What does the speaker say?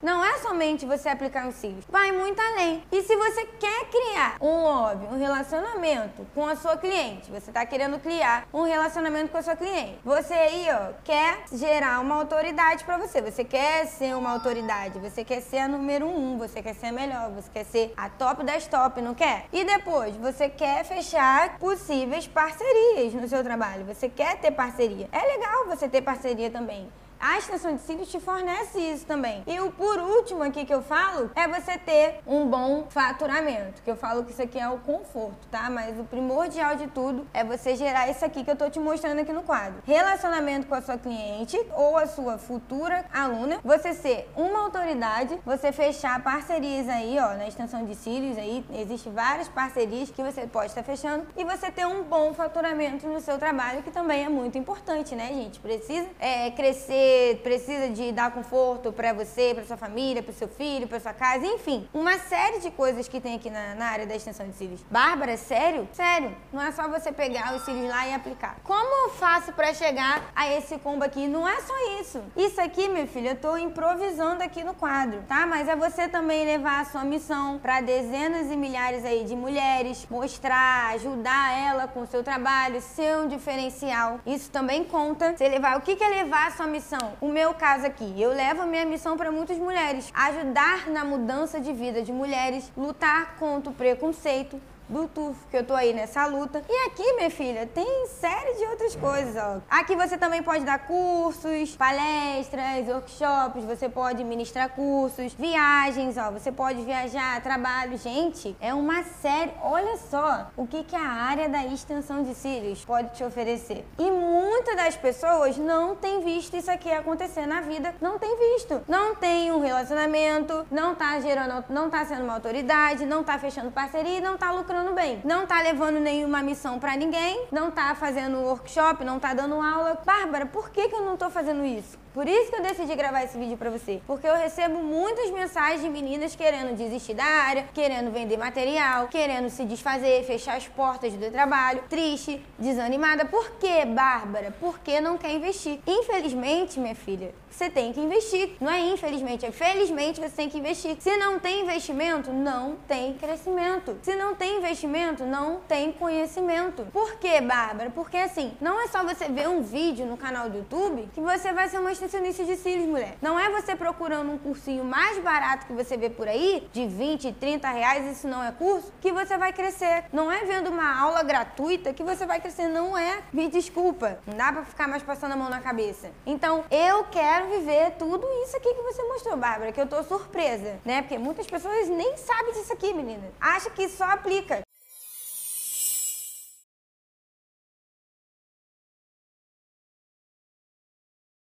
Não é somente você aplicar os cílios, vai muito além. E se você quer criar um lobby, um relacionamento com a sua cliente, você está querendo criar um relacionamento com a sua cliente, você aí, ó, quer gerar uma autoridade para você, você quer ser uma autoridade, você quer ser a número um, você quer ser a melhor, você quer ser a top das top, não quer? E depois, você quer fechar possíveis parcerias no seu trabalho, você quer ter parceria. É legal você ter parceria também. A extensão de cílios te fornece isso também. E o por último aqui que eu falo é você ter um bom faturamento, que eu falo que isso aqui é o conforto, tá? Mas o primordial de tudo é você gerar isso aqui que eu tô te mostrando aqui no quadro. Relacionamento com a sua cliente ou a sua futura aluna, você ser uma autoridade, você fechar parcerias aí, ó, na extensão de cílios aí, existe várias parcerias que você pode estar fechando e você ter um bom faturamento no seu trabalho, que também é muito importante, né, gente? Precisa é, crescer precisa de dar conforto para você, para sua família, para seu filho, para sua casa, enfim, uma série de coisas que tem aqui na, na, área da extensão de cílios. Bárbara, sério? Sério, não é só você pegar os cílios lá e aplicar. Como eu faço para chegar a esse combo aqui? Não é só isso. Isso aqui, meu filho, eu tô improvisando aqui no quadro, tá? Mas é você também levar a sua missão para dezenas e milhares aí de mulheres, mostrar, ajudar ela com o seu trabalho, ser um diferencial. Isso também conta. Você levar, o que é levar a sua missão? Missão. O meu caso aqui, eu levo a minha missão para muitas mulheres, ajudar na mudança de vida de mulheres, lutar contra o preconceito, TUF, que eu tô aí nessa luta. E aqui, minha filha, tem série de outras coisas, ó. Aqui você também pode dar cursos, palestras, workshops, você pode ministrar cursos, viagens, ó. Você pode viajar, trabalho. Gente, é uma série. Olha só o que, que a área da extensão de cílios pode te oferecer. E muitas das pessoas não têm visto isso aqui acontecer na vida. Não tem visto. Não tem um relacionamento, não tá gerando, não tá sendo uma autoridade, não tá fechando parceria não tá lucrando bem. Não tá levando nenhuma missão para ninguém, não tá fazendo workshop, não tá dando aula. Bárbara, por que, que eu não tô fazendo isso? Por isso que eu decidi gravar esse vídeo pra você. Porque eu recebo muitas mensagens de meninas querendo desistir da área, querendo vender material, querendo se desfazer, fechar as portas do trabalho, triste, desanimada. Por que, Bárbara? Porque não quer investir. Infelizmente, minha filha, você tem que investir. Não é infelizmente, é felizmente você tem que investir. Se não tem investimento, não tem crescimento. Se não tem investimento, não tem conhecimento. Por que, Bárbara? Porque assim, não é só você ver um vídeo no canal do YouTube que você vai ser uma extensionista de cílios, mulher. Não é você procurando um cursinho mais barato que você vê por aí, de 20, 30 reais, isso não é curso, que você vai crescer. Não é vendo uma aula gratuita que você vai crescer, não é. Me desculpa, não dá pra ficar mais passando a mão na cabeça. Então, eu quero viver tudo isso aqui que você mostrou, Bárbara, que eu tô surpresa, né? Porque muitas pessoas nem sabem disso aqui, menina. Acha que só aplica.